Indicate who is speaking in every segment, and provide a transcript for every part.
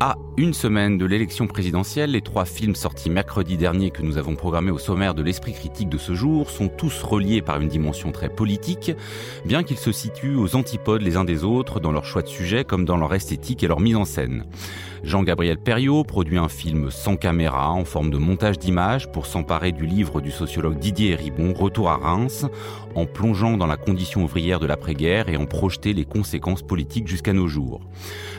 Speaker 1: À une semaine de l'élection présidentielle, les trois films sortis mercredi dernier que nous avons programmés au sommaire de l'esprit critique de ce jour sont tous reliés par une dimension très politique, bien qu'ils se situent aux antipodes les uns des autres dans leur choix de sujet comme dans leur esthétique et leur mise en scène. Jean-Gabriel Perriot produit un film sans caméra en forme de montage d'images pour s'emparer du livre du sociologue Didier Ribon, Retour à Reims, en plongeant dans la condition ouvrière de l'après-guerre et en projeter les conséquences politiques jusqu'à nos jours.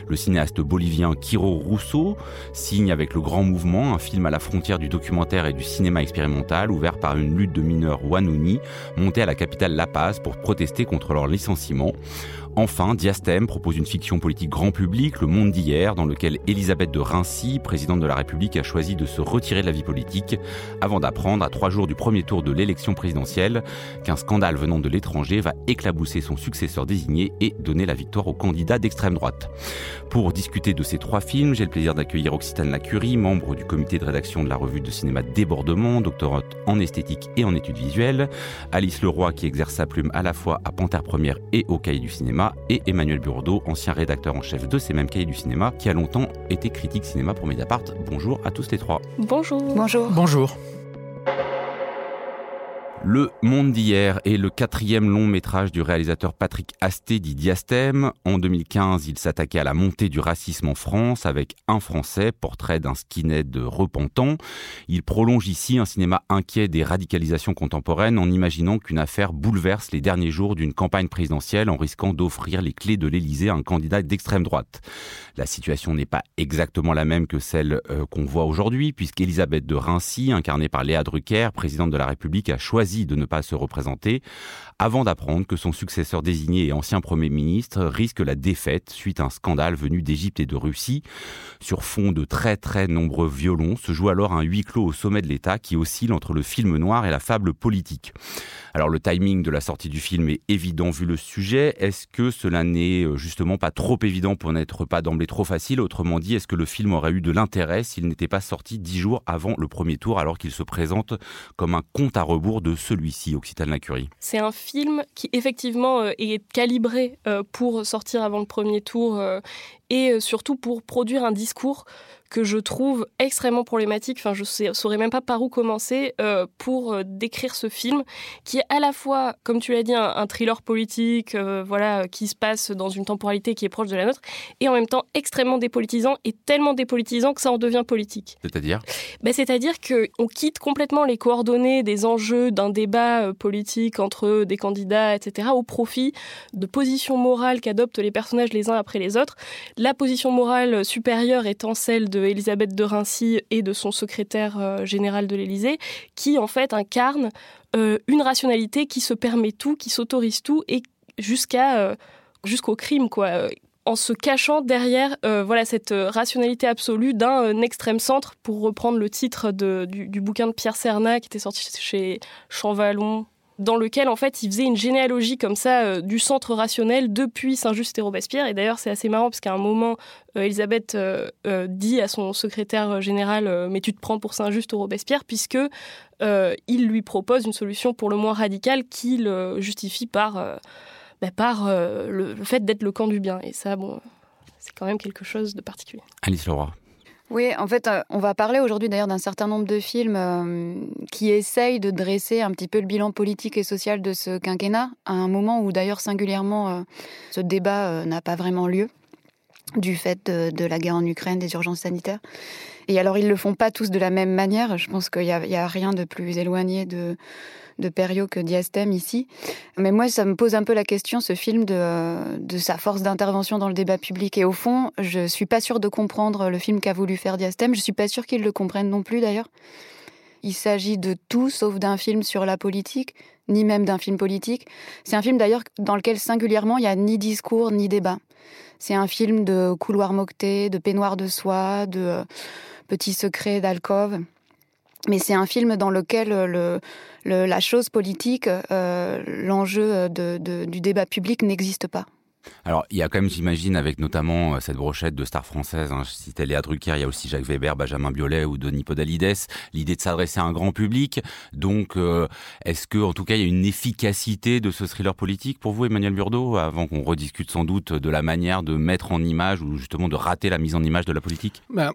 Speaker 1: Le cinéaste bolivien Quiro Rousseau signe avec le Grand Mouvement un film à la frontière du documentaire et du cinéma expérimental ouvert par une lutte de mineurs Wanuni montés à la capitale La Paz pour protester contre leur licenciement. Enfin, Diastème propose une fiction politique grand public, Le Monde d'hier, dans lequel Elisabeth de Rincy, présidente de la République, a choisi de se retirer de la vie politique avant d'apprendre, à trois jours du premier tour de l'élection présidentielle, qu'un scandale venant de l'étranger va éclabousser son successeur désigné et donner la victoire au candidat d'extrême droite. Pour discuter de ces trois films, j'ai le plaisir d'accueillir Occitane Lacurie, membre du comité de rédaction de la revue de cinéma Débordement, doctorate en esthétique et en études visuelles, Alice Leroy qui exerce sa plume à la fois à Panthère Première et au Cahier du cinéma, et Emmanuel Burdeau, ancien rédacteur en chef de ces mêmes cahiers du cinéma, qui a longtemps été critique cinéma pour Mediapart. Bonjour à tous les trois.
Speaker 2: Bonjour.
Speaker 3: Bonjour.
Speaker 4: Bonjour.
Speaker 1: Le Monde d'hier est le quatrième long métrage du réalisateur Patrick Asté dit Diastème. En 2015, il s'attaquait à la montée du racisme en France avec Un Français, portrait d'un skinhead repentant. Il prolonge ici un cinéma inquiet des radicalisations contemporaines en imaginant qu'une affaire bouleverse les derniers jours d'une campagne présidentielle en risquant d'offrir les clés de l'Élysée à un candidat d'extrême droite. La situation n'est pas exactement la même que celle euh, qu'on voit aujourd'hui puisqu'Elisabeth de Rincy, incarnée par Léa Drucker, présidente de la République, a choisi de ne pas se représenter, avant d'apprendre que son successeur désigné et ancien Premier ministre risque la défaite suite à un scandale venu d'Égypte et de Russie. Sur fond de très très nombreux violons, se joue alors un huis clos au sommet de l'État qui oscille entre le film noir et la fable politique. Alors le timing de la sortie du film est évident vu le sujet. Est-ce que cela n'est euh, justement pas trop évident pour n'être pas d'emblée trop facile? Autrement dit, est-ce que le film aurait eu de l'intérêt s'il n'était pas sorti dix jours avant le premier tour alors qu'il se présente comme un compte à rebours de celui-ci, Occitane Lacurie?
Speaker 3: Qui effectivement euh, est calibré euh, pour sortir avant le premier tour et surtout pour produire un discours que je trouve extrêmement problématique. Enfin, je ne saurais même pas par où commencer euh, pour euh, décrire ce film, qui est à la fois, comme tu l'as dit, un, thriller politique, euh, voilà, qui se passe dans une temporalité qui est proche de la nôtre, et en même temps extrêmement dépolitisant et tellement dépolitisant que ça en devient politique.
Speaker 1: C'est-à-dire?
Speaker 3: Ben, C'est-à-dire qu'on quitte complètement les coordonnées des enjeux d'un débat politique entre des candidats, etc., au profit de positions morales qu'adoptent les personnages les uns après les autres. La position morale supérieure étant celle de Elisabeth de Rincy et de son secrétaire euh, général de l'Élysée, qui en fait incarne euh, une rationalité qui se permet tout, qui s'autorise tout et jusqu'à euh, jusqu'au crime quoi en se cachant derrière voilà cette rationalité absolue d'un extrême centre, pour reprendre le titre du, du, bouquin de Pierre Serna qui était sorti chez Champvallon dans lequel en fait il faisait une généalogie comme ça euh, du centre rationnel depuis Saint-Just et Robespierre. Et d'ailleurs c'est assez marrant parce qu'à un moment euh, Elisabeth euh, dit à son secrétaire général mais tu te prends pour Saint-Just ou Robespierre puisque il lui propose une solution pour le moins radicale qu'il justifie par, bah, le, le, fait d'être le camp du bien. Et ça bon c'est quand même quelque chose de particulier.
Speaker 1: Alice Leroy.
Speaker 5: Oui, en fait, euh, on va parler aujourd'hui d'ailleurs d'un certain nombre de films euh, qui essayent de dresser un petit peu le bilan politique et social de ce quinquennat, à un moment où d'ailleurs singulièrement euh, ce débat n'a pas vraiment lieu du fait de, la guerre en Ukraine, des urgences sanitaires. Et alors, ils le font pas tous de la même manière. Je pense qu'il n'y a, rien de plus éloigné de, de Perio que Diastème ici. Mais moi, ça me pose un peu la question, ce film, de, sa force d'intervention dans le débat public. Et au fond, je suis pas sûre de comprendre le film qu'a voulu faire Diastème. Je suis pas sûre qu'il le comprenne non plus, d'ailleurs. Il s'agit de tout sauf d'un film sur la politique, ni même d'un film politique. C'est un film d'ailleurs dans lequel singulièrement il n'y a ni discours ni débat. C'est un film de couloirs moquetés, de peignoirs de soie, de euh, petits secrets d'alcôve mais c'est un film dans lequel euh, le, la chose politique, euh, l'enjeu du débat public n'existe pas.
Speaker 1: Alors, il y a quand même, j'imagine, avec notamment euh, cette brochette de stars françaises, hein, je citais Léa Drucker, il y a aussi Jacques Weber, Benjamin Biolay ou Denis Podalides, l'idée de s'adresser à un grand public. Donc, euh, est-ce que, en tout cas, il y a une efficacité de ce thriller politique pour vous, Emmanuel Burdeau, avant qu'on rediscute sans doute de la manière de mettre en image ou justement de rater la mise en image de la politique?
Speaker 2: Ben,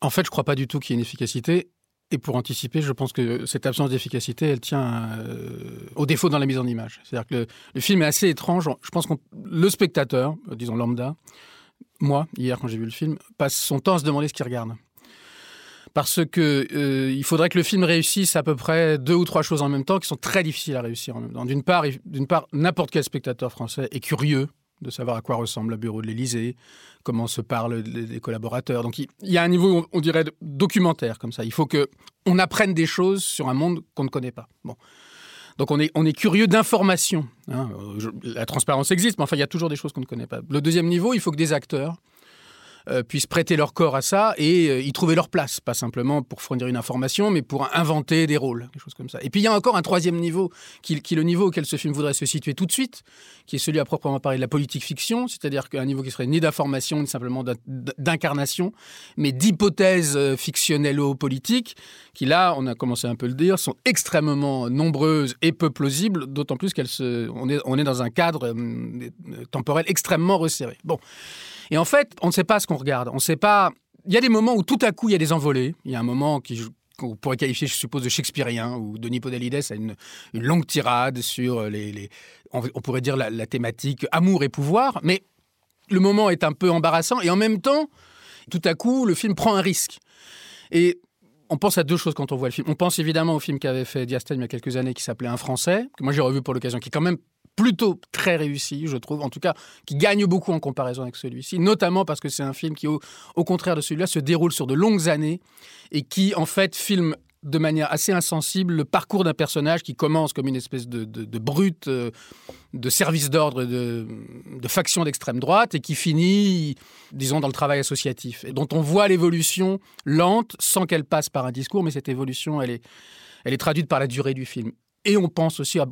Speaker 2: En fait, je ne crois pas du tout qu'il y ait une efficacité. Et pour anticiper, je pense que cette absence d'efficacité, elle tient euh, au défaut dans la mise en image. C'est-à-dire que le, film est assez étrange. Je pense que le spectateur, euh, disons lambda, moi, hier quand j'ai vu le film, passe son temps à se demander ce qu'il regarde. Parce que euh, il faudrait que le film réussisse à peu près deux ou trois choses en même temps qui sont très difficiles à réussir en même temps. D'une part, d'une part, n'importe quel spectateur français est curieux de savoir à quoi ressemble le bureau de l'Élysée, comment se parlent les collaborateurs. Donc il y a un niveau, on dirait, documentaire comme ça. Il faut que on apprenne des choses sur un monde qu'on ne connaît pas. Bon. Donc on est, on est curieux d'informations. Hein. La transparence existe, mais enfin, il y a toujours des choses qu'on ne connaît pas. Le deuxième niveau, il faut que des acteurs euh, puissent prêter leur corps à ça et euh, y trouver leur place, pas simplement pour fournir une information, mais pour inventer des rôles, des choses comme ça. Et puis il y a encore un troisième niveau, qui, est le niveau auquel ce film voudrait se situer tout de suite, qui est celui à proprement parler de la politique fiction, c'est-à-dire qu'un niveau qui serait ni d'information, ni simplement d'incarnation, mais d'hypothèses euh, fictionnelles ou politiques, qui là, on a commencé un peu le dire, sont extrêmement nombreuses et peu plausibles, d'autant plus qu'elles se, on est, on est dans un cadre temporel extrêmement resserré. Bon. Et en fait, on ne sait pas ce qu'on regarde. On sait pas. Il y a des moments où tout à coup il y a des envolées. Il y a un moment qu'on pourrait qualifier, je suppose, de shakespearien, où Denis Podalides a une, longue tirade sur les, on, pourrait dire la, thématique amour et pouvoir, mais le moment est un peu embarrassant et en même temps, tout à coup, le film prend un risque. Et on pense à deux choses quand on voit le film. On pense évidemment au film qu'avait fait Diastel il y a quelques années qui s'appelait Un Français, que moi j'ai revu pour l'occasion, qui est quand même plutôt très réussi, je trouve, en tout cas, qui gagne beaucoup en comparaison avec celui-ci, notamment parce que c'est un film qui, au, contraire de celui-là, se déroule sur de longues années et qui, en fait, filme de manière assez insensible le parcours d'un personnage qui commence comme une espèce de, brute euh, de service d'ordre de, de faction d'extrême droite et qui finit, disons, dans le travail associatif, et dont on voit l'évolution lente sans qu'elle passe par un discours, mais cette évolution, elle est traduite par la durée du film. Et on pense aussi à,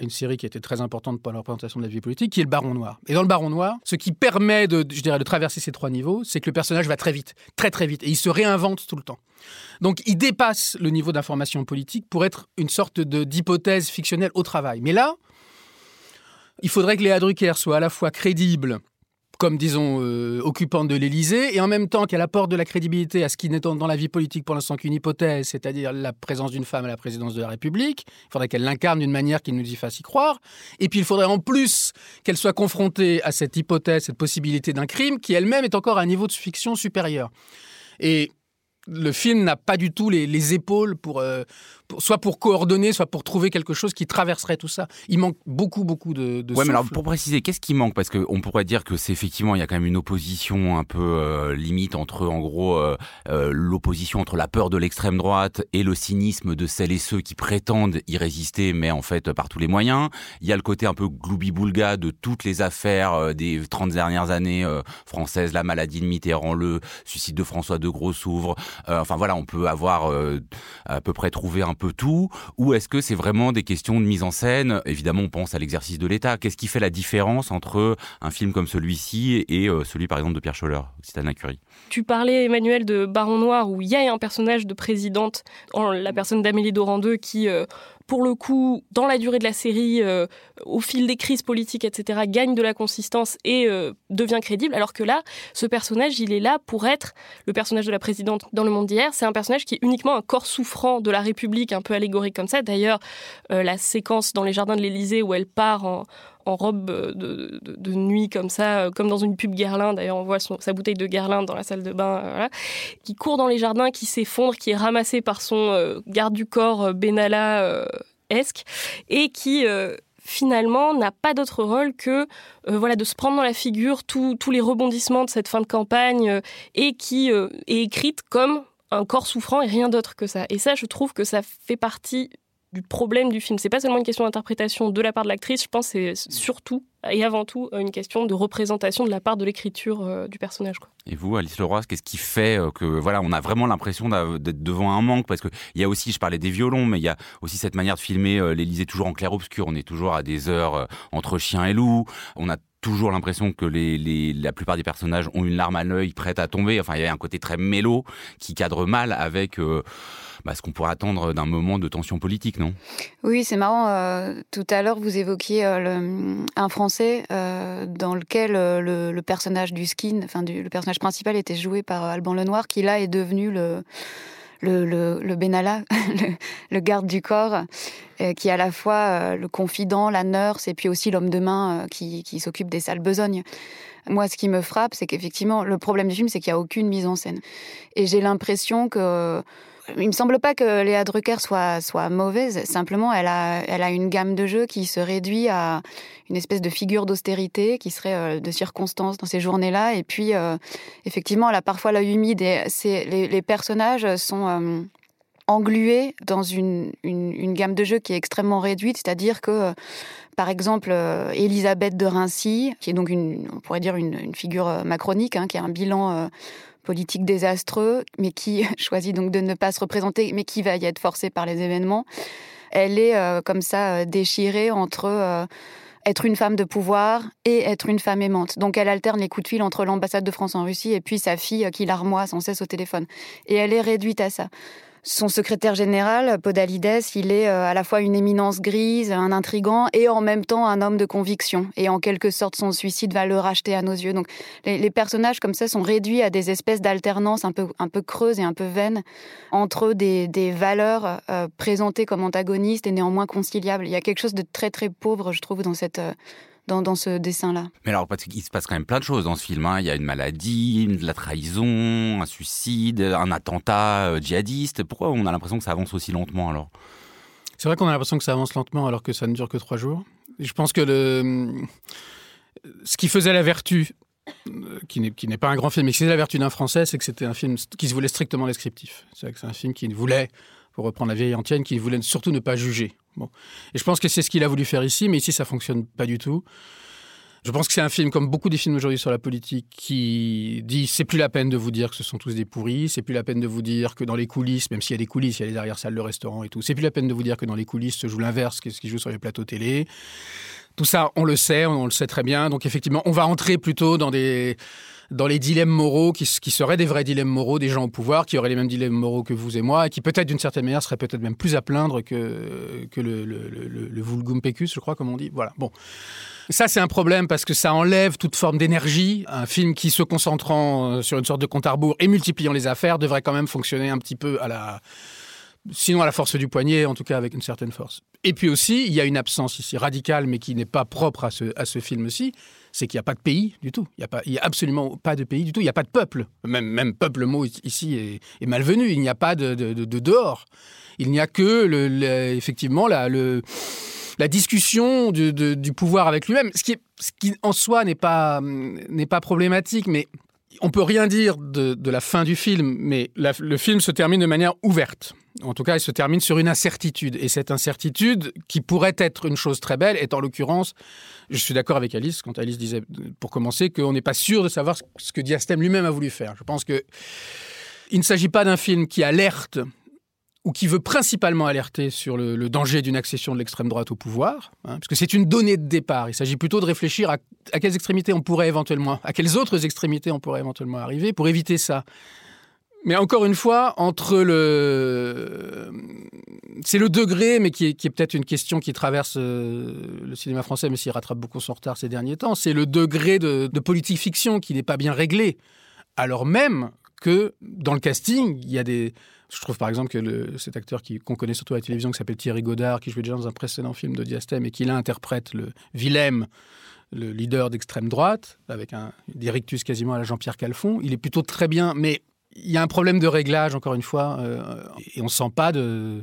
Speaker 2: une série qui était très importante pour la représentation de la vie politique, qui est le Baron Noir. Et dans le Baron Noir, ce qui permet de, je dirais, de traverser ces trois niveaux, c'est que le personnage va très vite, très très vite, et il se réinvente tout le temps. Donc il dépasse le niveau d'information politique pour être une sorte d'hypothèse fictionnelle au travail. Mais là, il faudrait que Léa Drucker soit à la fois crédible, comme, disons, euh, occupante de l'Élysée, et en même temps qu'elle apporte de la crédibilité à ce qui n'est dans la vie politique pour l'instant qu'une hypothèse, c'est-à-dire la présence d'une femme à la présidence de la République. Il faudrait qu'elle l'incarne d'une manière qui nous y fasse y croire. Et puis il faudrait en plus qu'elle soit confrontée à cette hypothèse, cette possibilité d'un crime, qui elle-même est encore à un niveau de fiction supérieur. Et le film n'a pas du tout les, épaules euh, pour, soit pour coordonner, soit pour trouver quelque chose qui traverserait tout ça. Il manque beaucoup, beaucoup de. de
Speaker 1: ouais, mais alors pour préciser, qu'est-ce qui manque? Parce qu'on pourrait dire que c'est effectivement, il y a quand même une opposition un peu euh, limite entre, en gros, euh, l'opposition entre la peur de l'extrême droite et le cynisme de celles et ceux qui prétendent y résister, mais en fait par tous les moyens. Il y a le côté un peu gloubi-boulga de toutes les affaires des 30 dernières années françaises, la maladie de Mitterrand, le suicide de François de Gros s'ouvre. Euh, enfin voilà, on peut avoir euh, à peu près trouvé un peu tout. Ou est-ce que c'est vraiment des questions de mise en scène? Évidemment, on pense à l'exercice de l'État. Qu'est-ce qui fait la différence entre un film comme celui-ci et euh, celui, par exemple, de Pierre Scholler, Citana Curie
Speaker 3: Tu parlais, Emmanuel, de Baron Noir, où il y a un personnage de présidente, en la personne d'Amélie Dorandeux, qui pour le coup, dans la durée de la série, euh, au fil des crises politiques, etc., gagne de la consistance et euh, devient crédible. Alors que là, ce personnage, il est là pour être le personnage de la présidente dans le monde d'hier. C'est un personnage qui est uniquement un corps souffrant de la République, un peu allégorique comme ça. D'ailleurs, euh, la séquence dans les jardins de l'Élysée où elle part en, robe de, nuit comme ça, comme dans une pub Guerlain. D'ailleurs, on voit sa bouteille de Guerlain dans la salle de bain, qui court dans les jardins, qui s'effondre, qui est ramassé par son garde du corps Benalla et qui euh, finalement n'a pas d'autre rôle que euh, voilà de se prendre dans la figure tous les rebondissements de cette fin de campagne euh, et qui est écrite comme un corps souffrant et rien d'autre que ça. Et ça, je trouve que ça fait partie du problème du film. C'est pas seulement une question d'interprétation de la part de l'actrice, je pense que c'est surtout et avant tout une question de représentation de la part de l'écriture euh, du personnage.
Speaker 1: Et vous, Alice Leroy, qu'est-ce qui fait euh, que voilà, on a vraiment l'impression d'être devant un manque? Parce qu'il y a aussi, je parlais des violons, mais il y a aussi cette manière de filmer euh, l'Élysée toujours en clair-obscur. On est toujours à des heures entre chien et loup. On a toujours l'impression que la plupart des personnages ont une larme à l'œil prête à tomber. Enfin, il y a un côté très mélo qui cadre mal avec euh, bah, ce qu'on pourrait attendre d'un moment de tension politique, non?
Speaker 5: Oui, c'est marrant. Euh, tout à l'heure, vous évoquiez euh, un Français dans lequel le, personnage du skin, enfin le personnage principal était joué par Alban Lenoir, qui là est devenu le le, le, Benalla, le, garde du corps, euh, qui est à la fois euh, le confident, la nurse, et puis aussi l'homme de main euh, qui, qui s'occupe des sales besognes. Moi, ce qui me frappe, c'est qu'effectivement, le problème du film, c'est qu'il n'y a aucune mise en scène. Et j'ai l'impression que il me semble pas que Léa Drucker soit, soit mauvaise. Simplement, elle a, elle a une gamme de jeux qui se réduit à une espèce de figure d'austérité qui serait euh, de circonstance dans ces journées-là. Et puis, euh, effectivement, elle a parfois l'œil humide et les, personnages sont euh, englués dans une, une, gamme de jeux qui est extrêmement réduite. C'est-à-dire que, par exemple, Elisabeth de Rincy, qui est donc on pourrait dire une, une figure macronique, hein, qui a un bilan politique désastreux, mais qui choisit donc de ne pas se représenter, mais qui va y être forcée par les événements. Elle est euh, comme ça euh, déchirée entre euh, être une femme de pouvoir et être une femme aimante. Donc elle alterne les coups de fil entre l'ambassade de France en Russie et puis sa fille qui larmoie sans cesse au téléphone. Et elle est réduite à ça. Son secrétaire général, Podalides, il est euh, à la fois une éminence grise, un intrigant et en même temps un homme de conviction. Et en quelque sorte, son suicide va le racheter à nos yeux. Donc les, personnages comme ça sont réduits à des espèces d'alternance un peu, un peu creuses et un peu vaines entre des, des valeurs euh, présentées comme antagonistes et néanmoins conciliables. Il y a quelque chose de très très pauvre, je trouve, dans cette... Euh, dans, ce dessin-là.
Speaker 1: Mais alors, parce qu'il se passe quand même plein de choses dans ce film. Hein. Il y a une maladie, de la trahison, un suicide, un attentat euh, djihadiste. Pourquoi on a l'impression que ça avance aussi lentement alors?
Speaker 2: C'est vrai qu'on a l'impression que ça avance lentement alors que ça ne dure que trois jours. Je pense que le... ce qui faisait la vertu euh, qui n'est pas un grand film, mais qui faisait la vertu d'un français, c'est que c'était un film qui se voulait strictement descriptif. C'est un film qui voulait, pour reprendre la vieille antienne, qui voulait surtout ne pas juger. Bon. Et je pense que c'est ce qu'il a voulu faire ici, mais ici, ça fonctionne pas du tout. Je pense que c'est un film, comme beaucoup des films aujourd'hui sur la politique, qui dit c'est plus la peine de vous dire que ce sont tous des pourris, c'est plus la peine de vous dire que dans les coulisses, même s'il y a des coulisses, il y a les arrière-salles de restaurant et tout, c'est plus la peine de vous dire que dans les coulisses se joue l'inverse que ce qui joue sur les plateaux télé. Tout ça, on le sait, on le sait très bien. Donc effectivement, on va entrer plutôt dans les dilemmes moraux qui, seraient des vrais dilemmes moraux des gens au pouvoir, qui auraient les mêmes dilemmes moraux que vous et moi, et qui peut-être d'une certaine manière seraient peut-être même plus à plaindre que, le, vulgum pecus, je crois, comme on dit. Voilà. Bon. Ça, c'est un problème parce que ça enlève toute forme d'énergie. Un film qui, se concentrant euh, sur une sorte de compte à rebours et multipliant les affaires, devrait quand même fonctionner un petit peu à la sinon à la force du poignet, en tout cas avec une certaine force. Et puis aussi, il y a une absence ici radicale, mais qui n'est pas propre à ce, film-ci, c'est qu'il n'y a pas de pays du tout. Il n'y a, absolument pas de pays du tout. Il n'y a pas de peuple. Même, même peuple, le mot ici est, malvenu. Il n'y a pas de, de, dehors. Il n'y a que, effectivement, la, discussion du, pouvoir avec lui-même, ce qui, en soi n'est pas, pas problématique, mais on peut rien dire de, de, la fin du film, mais le film se termine de manière ouverte. En tout cas, il se termine sur une incertitude. Et cette incertitude, qui pourrait être une chose très belle, est en l'occurrence, je suis d'accord avec Alice, quand Alice disait, pour commencer, qu'on n'est pas sûr de savoir ce que Diastème lui-même a voulu faire. Je pense que il ne s'agit pas d'un film qui alerte ou qui veut principalement alerter sur le, danger d'une accession de l'extrême droite au pouvoir, hein, parce que c'est une donnée de départ. Il s'agit plutôt de réfléchir à, quelles extrémités on pourrait éventuellement, à quelles autres extrémités on pourrait éventuellement arriver pour éviter ça. Mais encore une fois, entre le. C'est le degré, mais qui est, qui est peut-être une question qui traverse euh, le cinéma français, mais s'il rattrape beaucoup son retard ces derniers temps. C'est le degré de, politique fiction qui n'est pas bien réglé. Alors même que dans le casting, il y a des. Je trouve par exemple que cet acteur qu'on connaît surtout à la télévision, qui s'appelle Thierry Godard, qui jouait déjà dans un précédent film de Diastème et qui interprète le Willem, le leader d'extrême droite, avec un directus quasiment à la Jean-Pierre Calfon. Il est plutôt très bien, mais il y a un problème de réglage, encore une fois, euh, et on ne sent pas de,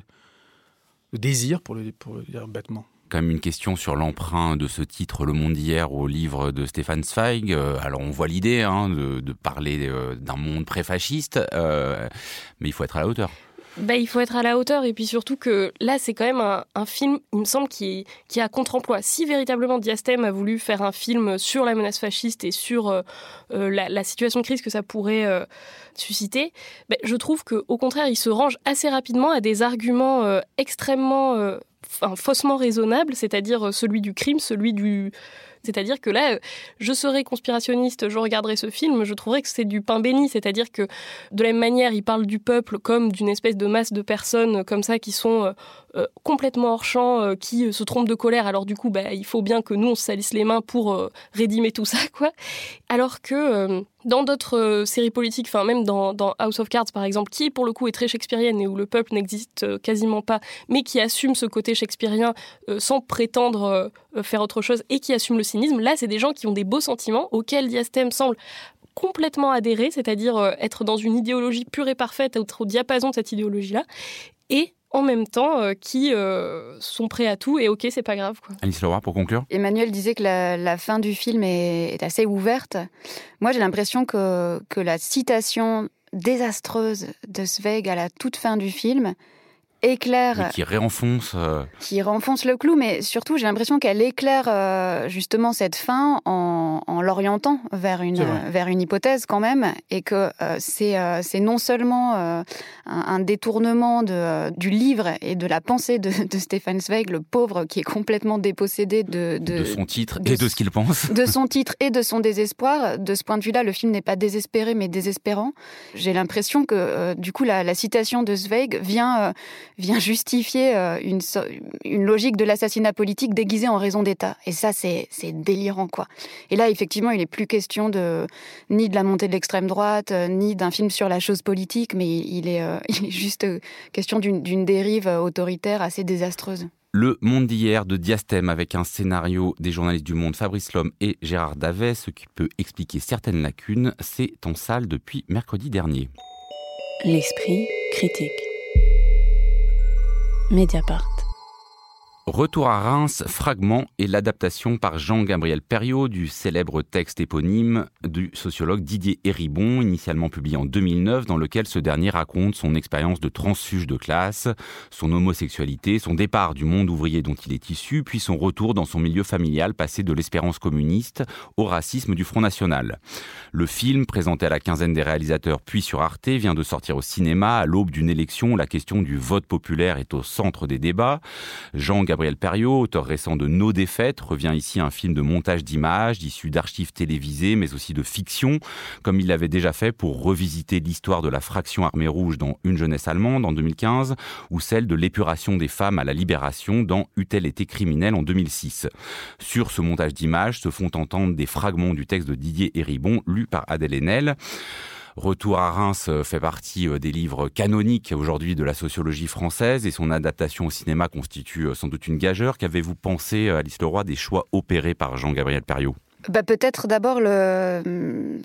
Speaker 2: désir, pour pour le dire bêtement
Speaker 1: quand même une question sur l'emprunt de ce titre Le Monde d'hier au livre de Stéphane Zweig. Euh, alors on voit l'idée hein, de, parler euh, d'un monde pré-fasciste, mais il faut être à la hauteur.
Speaker 3: Bah, il faut être à la hauteur et puis surtout que là c'est quand même un, film, il me semble, qui, qui a contre-emploi. Si véritablement Diastème a voulu faire un film sur la menace fasciste et sur euh, euh, la, situation de crise que ça pourrait euh, susciter, bah, je trouve qu'au contraire il se range assez rapidement à des arguments extrêmement faussement raisonnables, c'est-à-dire celui du crime, celui du C'est-à-dire que là, je serais conspirationniste, je regarderais ce film, je trouverais que c'est du pain béni. C'est-à-dire que de la même manière, il parle du peuple comme d'une espèce de masse de personnes comme ça qui sont euh, complètement hors champ, euh, qui se trompent de colère. Alors du coup, bah, il faut bien que nous, on se salisse les mains pour euh, rédimer tout ça, quoi. Alors que dans d'autres séries politiques, enfin même dans, House of Cards par exemple, qui pour le coup est très shakespearienne et où le peuple n'existe quasiment pas, mais qui assume ce côté shakespearien sans prétendre faire autre chose et qui assume le cynisme, là c'est des gens qui ont des beaux sentiments auxquels Diastème semble complètement adhérer, c'est-à-dire être dans une idéologie pure et parfaite, être au diapason de cette idéologie-là, et en même temps euh, qui euh, sont prêts à tout et ok, c'est pas grave. Quoi.
Speaker 1: Alice Leroy, pour conclure
Speaker 5: Emmanuel disait que la, fin du film est, assez ouverte. Moi, j'ai l'impression que, que la citation désastreuse de Zweig à la toute fin du film éclaire.
Speaker 1: qui réenfonce. Euh,
Speaker 5: qui renfonce le clou, mais surtout, j'ai l'impression qu'elle éclaire euh, justement cette fin en, l'orientant vers une, vers une hypothèse quand même, et que euh, c'est c'est non seulement un, détournement de, du livre et de la pensée de, de Stéphane Zweig, le pauvre qui est complètement dépossédé de.
Speaker 1: De, son titre et de ce qu'il pense.
Speaker 5: De son titre et de son désespoir. De ce point de vue-là, le film n'est pas désespéré, mais désespérant. J'ai l'impression que, du coup, la, la, citation de Zweig vient vient justifier euh, une, une logique de l'assassinat politique déguisée en raison d'État. Et ça, c'est délirant, quoi. Et là, effectivement, il n'est plus question de, ni de la montée de l'extrême droite, euh, ni d'un film sur la chose politique, mais il est, euh, il est juste question d'une dérive autoritaire assez désastreuse.
Speaker 1: Le Monde d'hier de Diastème avec un scénario des journalistes du Monde Fabrice Lhomme et Gérard Davet, ce qui peut expliquer certaines lacunes, c'est en salle depuis mercredi dernier.
Speaker 4: L'esprit critique. Mediapart.
Speaker 1: Retour à Reims, fragment et l'adaptation par Jean-Gabriel Perriot du célèbre texte éponyme du sociologue Didier Héribon, initialement publié en 2009, dans lequel ce dernier raconte son expérience de transfuge de classe, son homosexualité, son départ du monde ouvrier dont il est issu, puis son retour dans son milieu familial passé de l'espérance communiste au racisme du Front National. Le film, présenté à la quinzaine des réalisateurs puis sur Arte, vient de sortir au cinéma à l'aube d'une élection où la question du vote populaire est au centre des débats. Jean Gabriel Perriot, auteur récent de Nos défaites, revient ici à un film de montage d'images, issu d'archives télévisées, mais aussi de fiction, comme il l'avait déjà fait pour revisiter l'histoire de la fraction armée rouge dans Une jeunesse allemande en 2015, ou celle de l'épuration des femmes à la libération dans Eut-elle été criminelle en 2006. Sur ce montage d'images se font entendre des fragments du texte de Didier Héribon, lu par Adèle Haenel. Retour à Reims euh, fait partie euh, des livres canoniques aujourd'hui de la sociologie française et son adaptation au cinéma constitue euh, sans doute une gageure. Qu'avez-vous pensé, Alice Leroy, des choix opérés par Jean-Gabriel Perriot?
Speaker 5: Bah, Peut-être d'abord hum,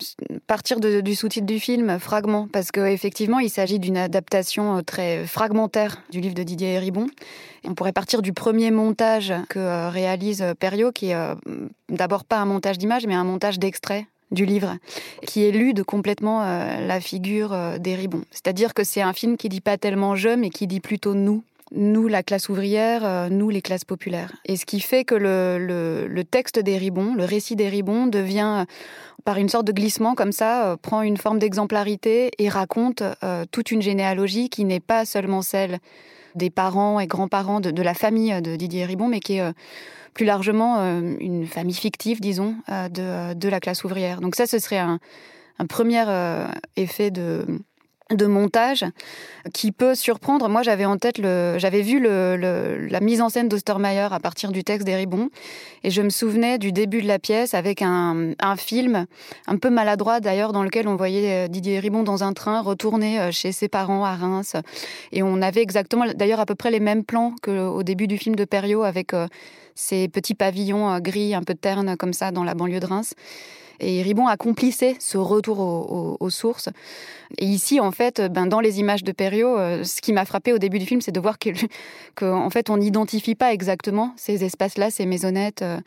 Speaker 5: partir du sous-titre du film, Fragment, parce qu'effectivement, il s'agit d'une adaptation très fragmentaire du livre de Didier Héribon. On pourrait partir du premier montage que réalise Perriot, qui est d'abord pas un montage d'images, mais un montage d'extraits du livre, qui élude complètement euh, la figure euh, des Ribons. C'est-à-dire que c'est un film qui dit pas tellement je, mais qui dit plutôt nous. Nous, la classe ouvrière, euh, nous, les classes populaires. Et ce qui fait que le, texte des Ribons, le récit des Ribons, devient, par une sorte de glissement comme ça, prend une forme d'exemplarité et raconte toute une généalogie qui n'est pas seulement celle des parents et grands-parents de, de, la famille de Didier Ribon, mais qui est plus largement euh, une famille fictive, disons, euh, de, de, la classe ouvrière. Donc ça, ce serait un, premier euh, effet de, de montage qui peut surprendre. Moi, j'avais en tête j'avais vu le, la mise en scène d'Ostermeyer à partir du texte d'Heribon, et je me souvenais du début de la pièce avec un, un film un peu maladroit d'ailleurs dans lequel on voyait Didier Héribon dans un train retourner chez ses parents à Reims, et on avait exactement, d'ailleurs à peu près les mêmes plans qu'au début du film de Perriot avec ces petits pavillons euh, gris un peu ternes comme ça dans la banlieue de Reims. Et Ribon accomplissait ce retour aux, sources. Et ici, en fait, ben, dans les images de Perriot, euh, ce qui m'a frappé au début du film, c'est de voir qu'en fait, on n'identifie pas exactement ces espaces-là, ces maisonnettes, euh,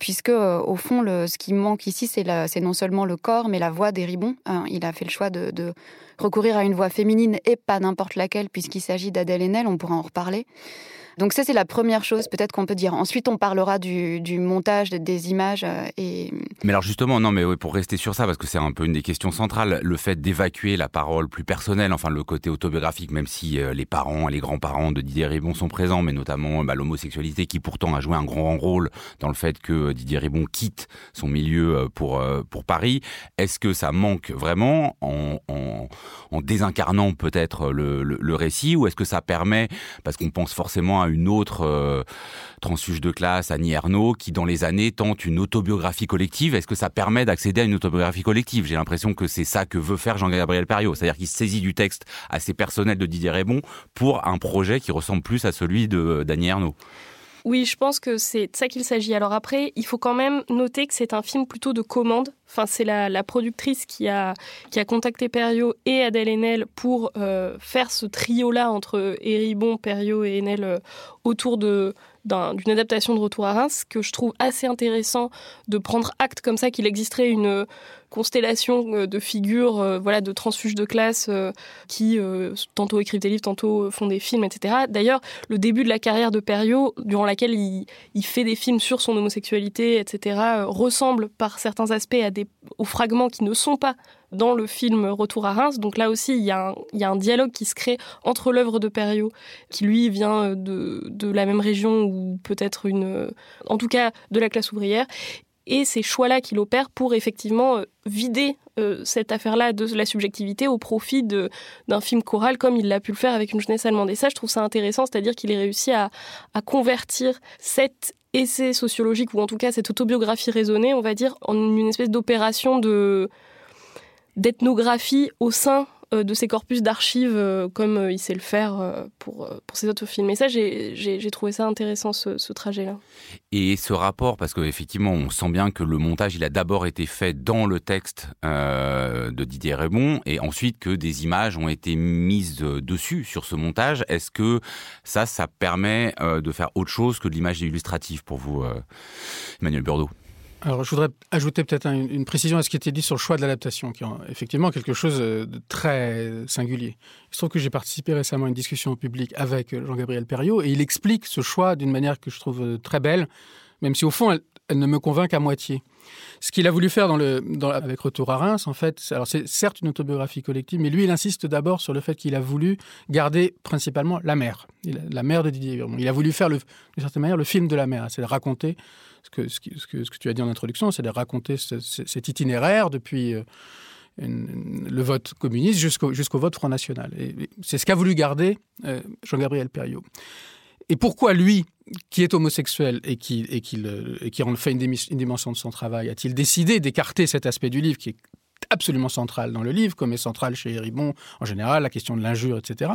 Speaker 5: puisque, au fond, ce qui manque ici, c'est non seulement le corps, mais la voix des Ribon. Hein. il a fait le choix de, de, recourir à une voix féminine et pas n'importe laquelle, puisqu'il s'agit d'Adèle Haenel, on pourra en reparler. Donc ça, c'est la première chose peut-être qu'on peut dire. Ensuite, on parlera du, montage, des images. Euh, et...
Speaker 1: Mais alors justement, non, mais pour rester sur ça, parce que c'est un peu une des questions centrales, le fait d'évacuer la parole plus personnelle, enfin le côté autobiographique, même si euh, les parents, les grands-parents de Didier Ribon sont présents, mais notamment bah, l'homosexualité qui pourtant a joué un grand rôle dans le fait que Didier Ribon quitte son milieu pour, pour Paris. Est-ce que ça manque vraiment en, en, désincarnant peut-être le, le, récit, ou est-ce que ça permet, parce qu'on pense forcément à une autre euh, transfuge de classe, Annie Ernaux, qui dans les années tente une autobiographie collective, est-ce que ça permet d'accéder à une autobiographie collective? J'ai l'impression que c'est ça que veut faire Jean-Gabriel Perriot, c'est-à-dire qu'il saisit du texte assez personnel de Didier Rébon pour un projet qui ressemble plus à celui d'Annie Ernaux.
Speaker 3: Oui, je pense que c'est de ça qu'il s'agit. Alors après, il faut quand même noter que c'est un film plutôt de commande. Enfin, c'est la, productrice qui a, qui a contacté Perriot et Adèle Haenel pour euh, faire ce trio-là entre Héribon, Perriot et Haenel euh, autour d'une adaptation de Retour à Reims, que je trouve assez intéressant de prendre acte comme ça qu'il existerait une constellation euh, de figures, euh, voilà, de transfuges de classe euh, qui tantôt écrivent des livres, tantôt font des films, etc. D'ailleurs, le début de la carrière de Perriot, durant laquelle il, il fait des films sur son homosexualité, etc., ressemble par certains aspects aux fragments qui ne sont pas dans le film Retour à Reims. Donc là aussi, il y a un, dialogue qui se crée entre l'œuvre de Perriot, qui lui vient de, de la même région ou peut-être une, en tout cas de la classe ouvrière, et ces choix-là qu'il opère pour effectivement euh, vider euh, cette affaire-là de la subjectivité au profit d'un film choral comme il l'a pu le faire avec une jeunesse allemande. Et ça, je trouve ça intéressant, c'est-à-dire qu'il ait réussi à, à convertir cet essai sociologique, ou en tout cas cette autobiographie raisonnée, on va dire, en une espèce d'opération de d'ethnographie au sein euh, de ses corpus d'archives euh, comme euh, il sait le faire pour, pour ses autres films. Et ça, j'ai trouvé ça intéressant, ce, trajet-là.
Speaker 1: Et ce rapport, parce qu'effectivement, on sent bien que le montage, il a d'abord été fait dans le texte de Didier Raymond, et ensuite que des images ont été mises dessus sur ce montage. Est-ce que ça, ça permet de faire autre chose que de l'image illustrative pour vous, Emmanuel Burdeau
Speaker 2: alors, je voudrais ajouter peut-être une, précision à ce qui était dit sur le choix de l'adaptation, qui est effectivement quelque chose de très singulier. Il se trouve que j'ai participé récemment à une discussion publique avec Jean-Gabriel Perriot, et il explique ce choix d'une manière que je trouve très belle, même si au fond, ne me convainc qu'à moitié. Ce qu'il a voulu faire avec Retour à Reims, en fait, c'est certes une autobiographie collective, mais lui, il insiste d'abord sur le fait qu'il a voulu garder principalement la mère, la mère de Didier Il a voulu faire, d'une certaine manière, le film de la mère, c'est de raconter ce que, ce, que, ce que, tu as dit en introduction, c'est de raconter cet itinéraire depuis euh, le vote communiste jusqu'au jusqu'au vote Front National. C'est ce qu'a voulu garder euh, Jean-Gabriel Perriot. Et pourquoi lui, qui est homosexuel et qui, et qui en fait une, une dimension de son travail, a-t-il décidé d'écarter cet aspect du livre qui est absolument central dans le livre, comme est central chez Héribon en général, la question de l'injure, etc.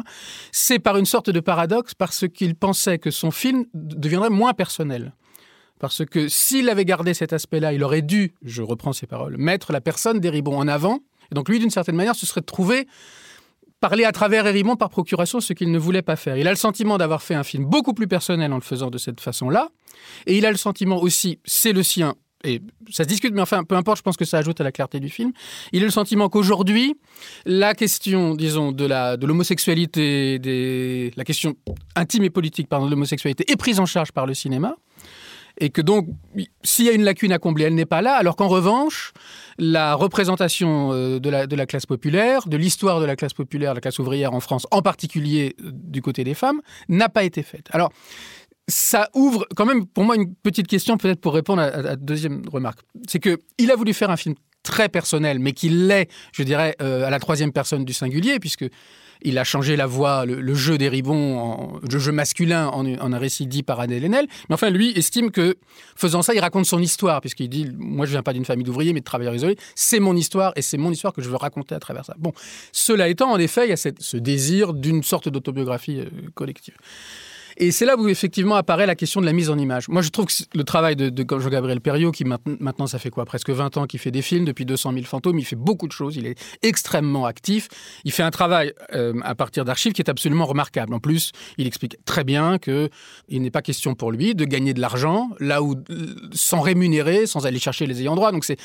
Speaker 2: C'est par une sorte de paradoxe parce qu'il pensait que son film deviendrait moins personnel. Parce que s'il avait gardé cet aspect-là, il aurait dû, je reprends ses paroles, mettre la personne d'Héribon en avant. Et donc lui, d'une certaine manière, se serait trouvé parler à travers Héribon par procuration, ce qu'il ne voulait pas faire. Il a le sentiment d'avoir fait un film beaucoup plus personnel en le faisant de cette façon-là. Et il a le sentiment aussi, c'est le sien, et ça se discute, mais enfin, peu importe, je pense que ça ajoute à la clarté du film. Il a le sentiment qu'aujourd'hui, la question, disons, de la de l'homosexualité, des, la question intime et politique, pardon, de l'homosexualité est prise en charge par le cinéma et que donc, s'il y a une lacune à combler, elle n'est pas là, alors qu'en revanche, la représentation euh, de la, de la classe populaire, de l'histoire de la classe populaire, la classe ouvrière en France, en particulier euh, du côté des femmes, n'a pas été faite. Alors, ça ouvre quand même pour moi une petite question, peut-être pour répondre à, la deuxième remarque. C'est qu'il a voulu faire un film très personnel, mais qu'il l'est, je dirais, euh, à la troisième personne du singulier, puisque il a changé la voix, le, jeu des ribons, le jeu masculin en, un récit dit par Adèle Haenel. Mais enfin, lui estime que, faisant ça, il raconte son histoire, puisqu'il dit Moi, je viens pas d'une famille d'ouvriers, mais de travailleurs isolés. C'est mon histoire, et c'est mon histoire que je veux raconter à travers ça. Bon, cela étant, en effet, il y a ce désir d'une sorte d'autobiographie euh, collective. Et c'est là où effectivement apparaît la question de la mise en image. Moi, je trouve que le travail de, Jean-Gabriel Perriot, qui maintenant, ça fait quoi Presque 20 ans qu'il fait des films, depuis 200 000 fantômes, il fait beaucoup de choses, il est extrêmement actif. Il fait un travail euh, à partir d'archives qui est absolument remarquable. En plus, il explique très bien qu'il n'est pas question pour lui de gagner de l'argent là où, sans rémunérer, sans aller chercher les ayants droit. Donc c'est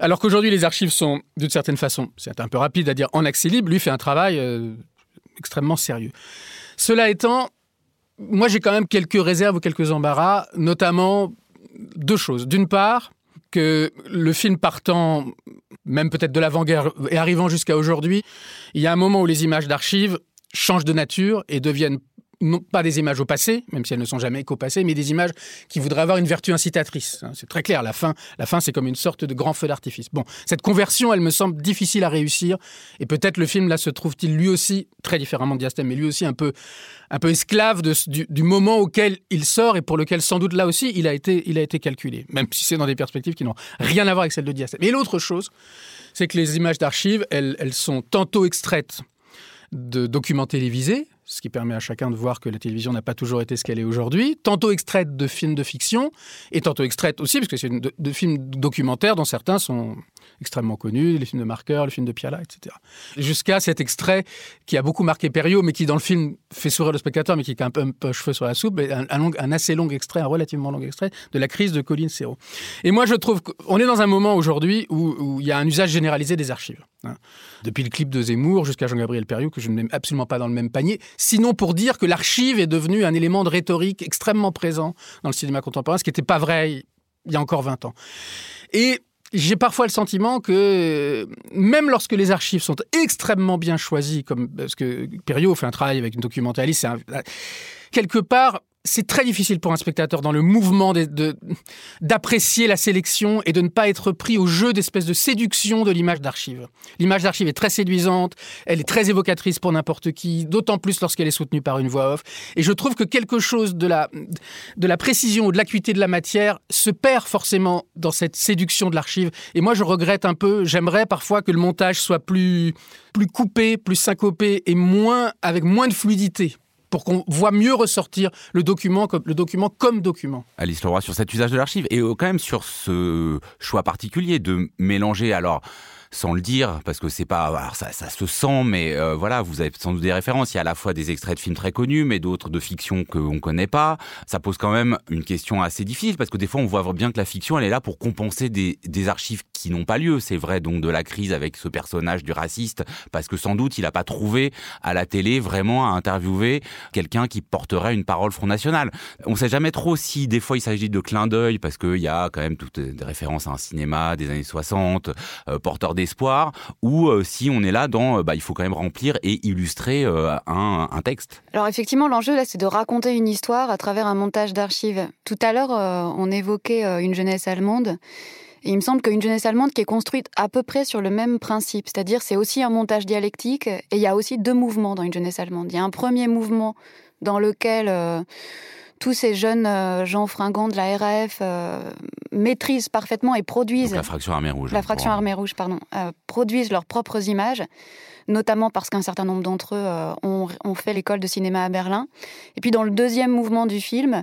Speaker 2: alors qu'aujourd'hui les archives sont d'une certaine façon, c'est un peu rapide à dire, en accès libre, lui fait un travail euh, extrêmement sérieux. Cela étant, moi j'ai quand même quelques réserves ou quelques embarras, notamment deux choses. D'une part, que le film partant, même peut-être de l'avant-guerre et arrivant jusqu'à aujourd'hui, il y a un moment où les images d'archives changent de nature et deviennent non pas des images au passé, même si elles ne sont jamais qu'au passé, mais des images qui voudraient avoir une vertu incitatrice. Hein, c'est très clair, la fin, la fin c'est comme une sorte de grand feu d'artifice. Bon, cette conversion, elle me semble difficile à réussir, et peut-être le film là se trouve-t-il lui aussi, très différemment de Diastème, mais lui aussi un peu, un peu esclave du, moment auquel il sort et pour lequel sans doute là aussi il a été, il a été calculé, même si c'est dans des perspectives qui n'ont rien à voir avec celles de Diastème. Et l'autre chose, c'est que les images d'archives, elles, elles sont tantôt extraites de documents télévisés, ce qui permet à chacun de voir que la télévision n'a pas toujours été ce qu'elle est aujourd'hui, tantôt extraite de films de fiction, et tantôt extraite aussi, parce que c'est de, de, films documentaires dont certains sont extrêmement connus, les films de Marker, le film de Piala, etc. Jusqu'à cet extrait qui a beaucoup marqué Perriot, mais qui dans le film fait sourire le spectateur, mais qui est un peu, un peu cheveux sur la soupe, un, un, assez long extrait, un relativement long extrait de la crise de Colline Serrault. Et moi, je trouve qu'on est dans un moment aujourd'hui où, où, il y a un usage généralisé des archives. Hein. Depuis le clip de Zemmour jusqu'à Jean-Gabriel Perriot, que je ne mets absolument pas dans le même panier, sinon pour dire que l'archive est devenue un élément de rhétorique extrêmement présent dans le cinéma contemporain, ce qui n'était pas vrai il y a encore 20 ans. Et j'ai parfois le sentiment que même lorsque les archives sont extrêmement bien choisies, comme parce que Perriot fait un travail avec une documentaliste, un, quelque part, c'est très difficile pour un spectateur dans le mouvement d'apprécier la sélection et de ne pas être pris au jeu d'espèce de séduction de l'image d'archive. L'image d'archive est très séduisante, elle est très évocatrice pour n'importe qui, d'autant plus lorsqu'elle est soutenue par une voix off. Et je trouve que quelque chose de la, de la précision ou de l'acuité de la matière se perd forcément dans cette séduction de l'archive. Et moi, je regrette un peu, j'aimerais parfois que le montage soit plus, plus coupé, plus syncopé et moins, avec moins de fluidité pour qu'on voit mieux ressortir le document comme, document comme document.
Speaker 1: Alice Leroy, sur cet usage de l'archive et quand même sur ce choix particulier de mélanger alors sans le dire, parce que c'est pas, alors ça, se sent, mais euh, voilà, vous avez sans doute des références. Il y a à la fois des extraits de films très connus, mais d'autres de fiction qu'on connaît pas. Ça pose quand même une question assez difficile, parce que des fois, on voit bien que la fiction, elle est là pour compenser des, des archives qui n'ont pas lieu. C'est vrai donc de la crise avec ce personnage du raciste, parce que sans doute il n'a pas trouvé à la télé vraiment à interviewer quelqu'un qui porterait une parole Front National. On sait jamais trop si des fois il s'agit de clin d'œil, parce qu'il y a quand même toutes des références à un cinéma des années 60, euh, porteur d'espoir, ou euh, si on est là dans, euh, bah, il faut quand même remplir et illustrer euh, un, texte.
Speaker 5: Alors effectivement, l'enjeu là, c'est de raconter une histoire à travers un montage d'archives. Tout à l'heure, on évoquait une jeunesse allemande. Et il me semble qu'une jeunesse allemande qui est construite à peu près sur le même principe, c'est-à-dire c'est aussi un montage dialectique et il y a aussi deux mouvements dans une jeunesse allemande. Il y a un premier mouvement dans lequel tous ces jeunes euh, gens fringants de la RAF euh, maîtrisent parfaitement et produisent
Speaker 1: Donc la fraction armée rouge.
Speaker 5: La fraction armée rouge, pardon, euh, produisent leurs propres images notamment parce qu'un certain nombre d'entre eux ont, ont, fait l'école de cinéma à Berlin. Et puis dans le deuxième mouvement du film,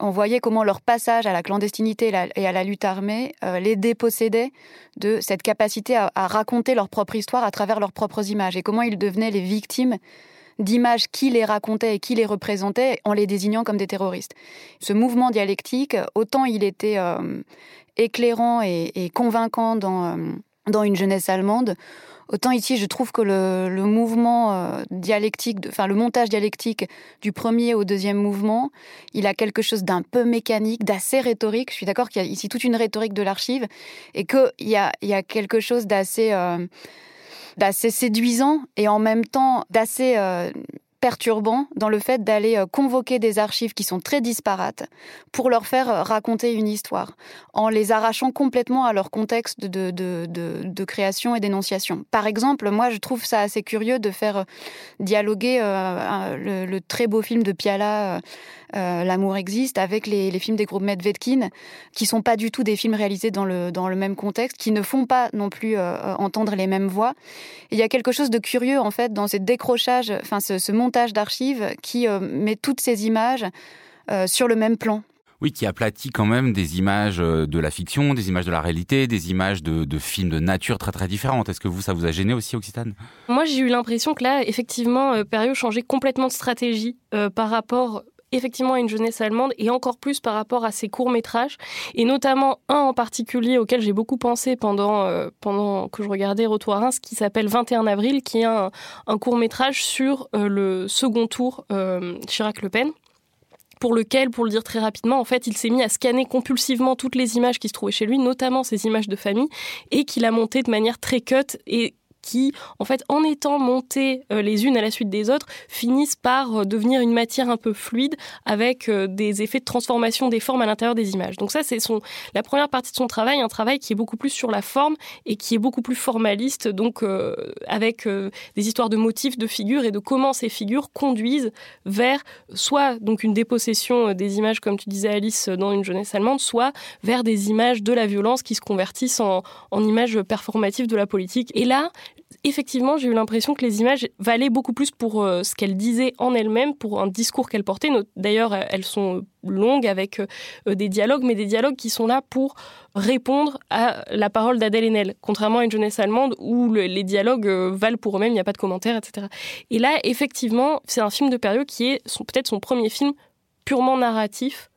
Speaker 5: on voyait comment leur passage à la clandestinité et à la lutte armée les dépossédait de cette capacité à, à raconter leur propre histoire à travers leurs propres images et comment ils devenaient les victimes d'images qui les racontaient et qui les représentaient en les désignant comme des terroristes. Ce mouvement dialectique, autant il était euh, éclairant et, convaincant dans, euh, dans une jeunesse allemande, Autant ici, je trouve que le, le mouvement euh, dialectique, enfin le montage dialectique du premier au deuxième mouvement, il a quelque chose d'un peu mécanique, d'assez rhétorique. Je suis d'accord qu'il y a ici toute une rhétorique de l'archive et qu'il y a, y a quelque chose d'assez d'assez séduisant et en même temps d'assez euh, perturbant dans le fait d'aller euh, convoquer des archives qui sont très disparates pour leur faire euh, raconter une histoire, en les arrachant complètement à leur contexte de, de, de, création et d'énonciation. Par exemple, moi, je trouve ça assez curieux de faire dialoguer le, le, très beau film de Piala, euh, L'amour existe, avec les, les, films des groupes Medvedkin, qui sont pas du tout des films réalisés dans le, dans le même contexte, qui ne font pas non plus euh, entendre les mêmes voix. Et il y a quelque chose de curieux, en fait, dans ces décrochages, enfin, ce, ce montage d'archives qui euh, met toutes ces images euh, sur le même plan.
Speaker 1: Oui, qui aplatit quand même des images euh, de la fiction, des images de la réalité, des images de, de films de nature très très différentes. Est-ce que vous, ça vous a gêné aussi, Occitane?
Speaker 3: Moi, j'ai eu l'impression que là, effectivement, euh, Perriot changeait complètement de stratégie euh, par rapport effectivement à une jeunesse allemande et encore plus par rapport à ses courts métrages et notamment un en particulier auquel j'ai beaucoup pensé pendant euh, pendant que je regardais Retour à Reims qui s'appelle 21 avril qui est un, un court métrage sur euh, le second tour euh, Chirac Le Pen pour lequel, pour le dire très rapidement, en fait, il s'est mis à scanner compulsivement toutes les images qui se trouvaient chez lui, notamment ces images de famille, et qu'il a monté de manière très cut et qui, en fait, en étant montées euh, les unes à la suite des autres, finissent par euh, devenir une matière un peu fluide avec euh, des effets de transformation des formes à l'intérieur des images. Donc ça, c'est son la première partie de son travail, un travail qui est beaucoup plus sur la forme et qui est beaucoup plus formaliste, donc avec des histoires de motifs, de figures et de comment ces figures conduisent vers soit donc une dépossession des images, comme tu disais Alice, dans une jeunesse allemande, soit vers des images de la violence qui se convertissent en, en images performatives de la politique. Et là, effectivement, j'ai eu l'impression que les images valaient beaucoup plus pour euh, ce qu'elles disaient en elles-mêmes, pour un discours qu'elles portaient. D'ailleurs, elles sont longues avec euh, des dialogues, mais des dialogues qui sont là pour répondre à la parole d'Adèle Haenel, contrairement à une jeunesse allemande où les dialogues euh, valent pour eux-mêmes, il n'y a pas de commentaires, etc. Et là, effectivement, c'est un film de période qui est peut-être son premier film purement narratif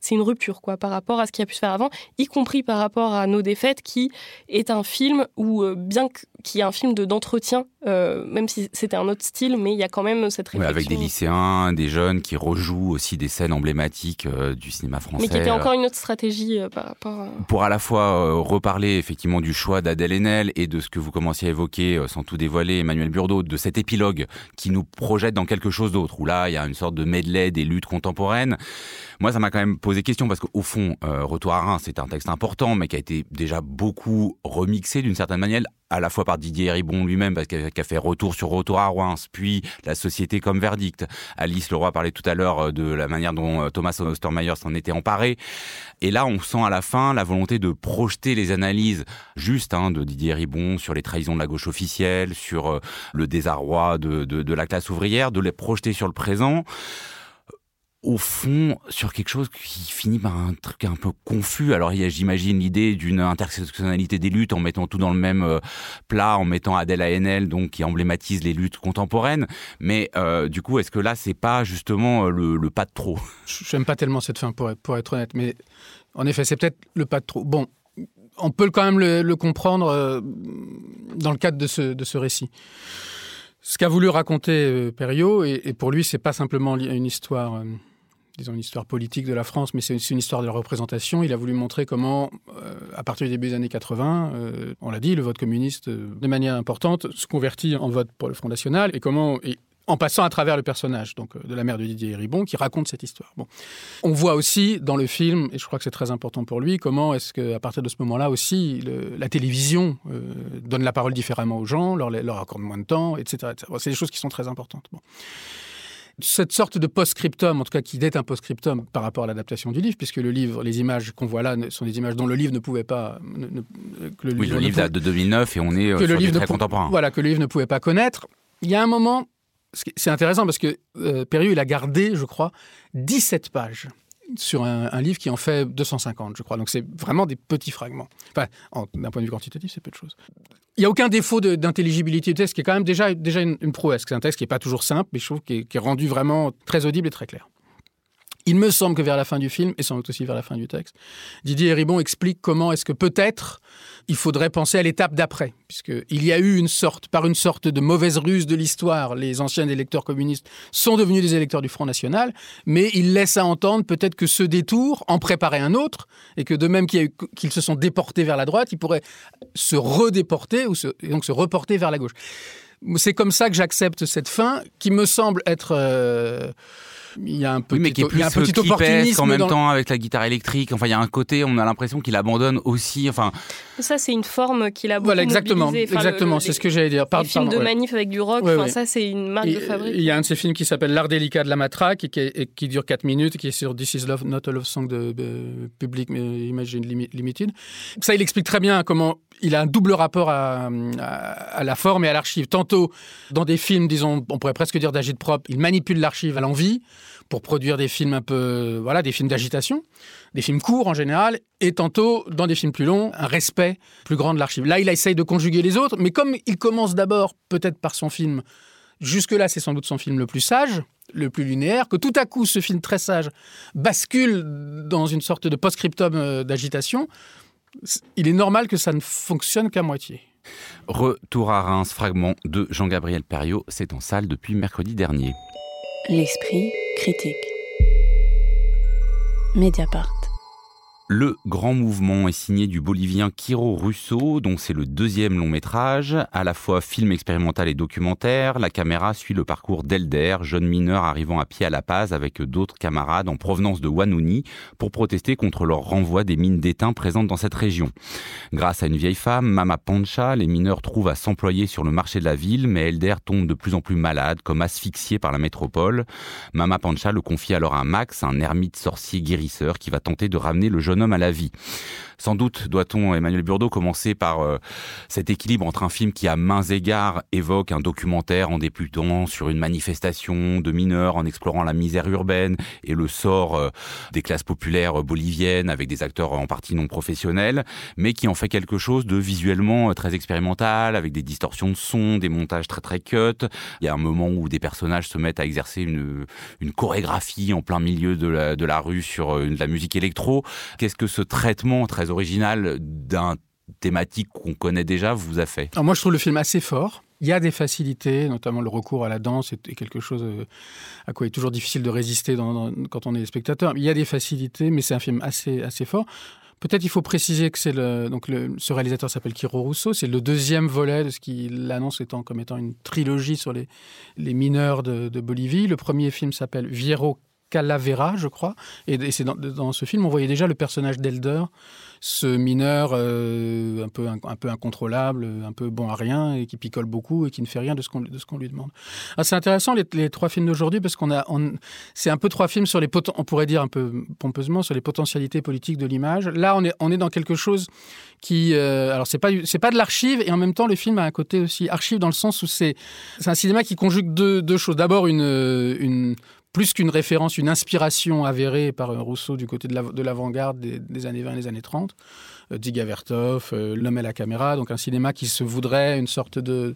Speaker 3: c'est une rupture quoi par rapport à ce qui a pu se faire avant, y compris par rapport à Nos défaites, qui est un film où euh, bien qui est un film de d'entretien, euh, même si c'était un autre style, mais il y a quand même cette réflexion.
Speaker 1: avec des lycéens, des jeunes qui rejouent aussi des scènes emblématiques euh, du cinéma français.
Speaker 3: Mais qui était encore une autre stratégie par rapport. À...
Speaker 1: Pour à la fois reparler effectivement du choix d'Adèle Haenel et de ce que vous commenciez à évoquer, sans tout dévoiler, Emmanuel Burdeau, de cet épilogue qui nous projette dans quelque chose d'autre, où là il y a une sorte de medley des luttes contemporaines. Moi, ça m'a quand même posé question parce qu'au fond, euh, Retour à Reims, c'est un texte important, mais qui a été déjà beaucoup remixé d'une certaine manière, à la fois par Didier Ribon lui-même, parce qu'il a fait Retour sur Retour à Reims, puis La Société comme verdict. Alice Leroy parlait tout à l'heure euh, de la manière dont euh, Thomas Ostermeyer s'en était emparé. Et là, on sent à la fin la volonté de projeter les analyses justes hein, de Didier Ribon sur les trahisons de la gauche officielle, sur le désarroi de, de la classe ouvrière, de les projeter sur le présent au fond sur quelque chose qui finit par un truc un peu confus. Alors il y j'imagine, l'idée d'une intersectionnalité des luttes en mettant tout dans le même euh, plat, en mettant Adèle Haenel, donc qui emblématise les luttes contemporaines. Mais euh, du coup, est-ce que là, c'est pas justement euh, le, pas de trop?
Speaker 2: J'aime pas tellement cette fin, pour être, pour être honnête. Mais en effet, c'est peut-être le pas de trop. Bon, on peut quand même le, comprendre dans le cadre de ce, de ce récit. Ce qu'a voulu raconter Perriot, et, et, pour lui, c'est pas simplement une histoire disons, une histoire politique de la France, mais c'est une histoire de la représentation. Il a voulu montrer comment, euh, à partir du début des années 80, euh, on l'a dit, le vote communiste, euh, de manière importante, se convertit en vote pour le Front National, et comment, en passant à travers le personnage donc de la mère de Didier Ribon qui raconte cette histoire. Bon. On voit aussi dans le film, et je crois que c'est très important pour lui, comment est-ce qu'à partir de ce moment-là aussi, la télévision donne la parole différemment aux gens, leur, leur accorde moins de temps, etc. c'est des choses qui sont très importantes. Bon cette sorte de post-scriptum, en tout cas qui est un post-scriptum par rapport à l'adaptation du livre, puisque le livre, les images qu'on voit là sont des images dont le livre ne pouvait pas.
Speaker 1: le oui, le livre date de 2009 et on est euh, que sur le livre très contemporain.
Speaker 2: Voilà, que le livre ne pouvait pas connaître. Il y a un moment, c'est intéressant parce que euh, il a gardé, je crois, 17 pages sur un, livre qui en fait 250, je crois. Donc c'est vraiment des petits fragments. Enfin, d'un point de vue quantitatif, c'est peu de choses. Il n'y a aucun défaut d'intelligibilité du texte, qui est quand même déjà, déjà une, prouesse. C'est un texte qui n'est pas toujours simple, mais je trouve qu'il est, est rendu vraiment très audible et très clair. Il me semble que vers la fin du film, et sans doute aussi vers la fin du texte, Didier Ribon explique comment est-ce que peut-être il faudrait penser à l'étape d'après, puisqu'il y a eu une sorte, par une sorte de mauvaise ruse de l'histoire, les anciens électeurs communistes sont devenus des électeurs du Front National, mais il laisse à entendre peut-être que ce détour en préparait un autre, et que de même qu'ils se sont déportés vers la droite, ils pourraient se redéporter, ou et donc se reporter vers la gauche. C'est comme ça que j'accepte cette fin, qui me semble être... Euh, il y a un petit,
Speaker 1: mais qui est plus un en même temps avec la guitare électrique. Enfin, il y a un côté, on a l'impression qu'il abandonne aussi. Enfin,
Speaker 3: ça, c'est une forme qu'il a beaucoup
Speaker 2: Voilà, exactement, exactement. C'est ce que j'allais dire.
Speaker 3: Par, les films de manif avec du rock. Ça, c'est une marque de fabrique.
Speaker 2: Il y a un de ces films qui s'appelle L'art délicat de la matraque et qui, qui, dure 4 minutes, qui est sur This Is Love, Not a Love Song de, Public Imagine Limited. Ça, il explique très bien comment il a un double rapport à, la forme et à l'archive. Tantôt, dans des films, disons, on pourrait presque dire d'agite propre, il manipule l'archive à l'envie pour produire des films un peu, voilà, des films d'agitation, des films courts en général, et tantôt, dans des films plus longs, un respect plus grand de l'archive. Là, il essaye de conjuguer les autres, mais comme il commence d'abord peut-être par son film, jusque-là, c'est sans doute son film le plus sage, le plus linéaire, que tout à coup, ce film très sage bascule dans une sorte de post-scriptum euh, d'agitation, il est normal que ça ne fonctionne qu'à moitié.
Speaker 1: Retour à Reims, fragment de Jean-Gabriel Perriot, c'est en salle depuis mercredi dernier.
Speaker 4: L'esprit critique. Mediapart.
Speaker 1: Le grand mouvement est signé du Bolivien Quiro Russo, dont c'est le deuxième long métrage, à la fois film expérimental et documentaire. La caméra suit le parcours d'Elder, jeune mineur arrivant à pied à La Paz avec d'autres camarades en provenance de Wanuni pour protester contre leur renvoi des mines d'étain présentes dans cette région. Grâce à une vieille femme, Mama Pancha, les mineurs trouvent à s'employer sur le marché de la ville, mais Elder tombe de plus en plus malade, comme asphyxié par la métropole. Mama Pancha le confie alors à Max, un ermite sorcier guérisseur qui va tenter de ramener le jeune homme à la vie. Sans doute doit-on, Emmanuel Burdeau, commencer par euh, cet équilibre entre un film qui, à mains égards, évoque un documentaire en débutant sur une manifestation de mineurs, en explorant la misère urbaine et le sort euh, des classes populaires boliviennes avec des acteurs en partie non professionnels, mais qui en fait quelque chose de visuellement euh, très expérimental, avec des distorsions de son, des montages très très cut. Il y a un moment où des personnages se mettent à exercer une, chorégraphie en plein milieu de la rue sur de la musique électro. Qu'est-ce que ce traitement très original d'un thématique qu'on connaît déjà vous a fait
Speaker 2: Moi, je trouve le film assez fort. Il y a des facilités, notamment le recours à la danse est quelque chose euh, à quoi il est toujours difficile de résister quand on est spectateur. Il y a des facilités, mais c'est un film assez, assez fort. Peut-être il faut préciser que c'est le donc ce réalisateur s'appelle Kiro Russo, c'est le deuxième volet de ce qu'il annonce étant comme étant une trilogie sur les, les mineurs de, de Bolivie. Le premier film s'appelle Viero Calavera, je crois. Et, c'est dans, ce film, on voyait déjà le personnage d'Elder, ce mineur euh, un, peu, un, peu incontrôlable, un peu bon à rien, et qui picole beaucoup et qui ne fait rien de ce qu'on lui demande. Ah, c'est intéressant les, trois films d'aujourd'hui parce qu'on a, c'est un peu trois films sur les, on pourrait dire un peu pompeusement, sur les potentialités politiques de l'image. Là, on est, on est dans quelque chose qui, euh, alors c'est pas, c'est pas de l'archive et en même temps le film a un côté aussi archive dans le sens où c'est, c'est un cinéma qui conjugue deux, choses. D'abord une plus qu'une référence, une inspiration avérée par Rousseau du côté de l'avant-garde des, des, années 20 et des années 30. Euh, Diga Vertov, euh, L'homme et la caméra, donc un cinéma qui se voudrait une sorte de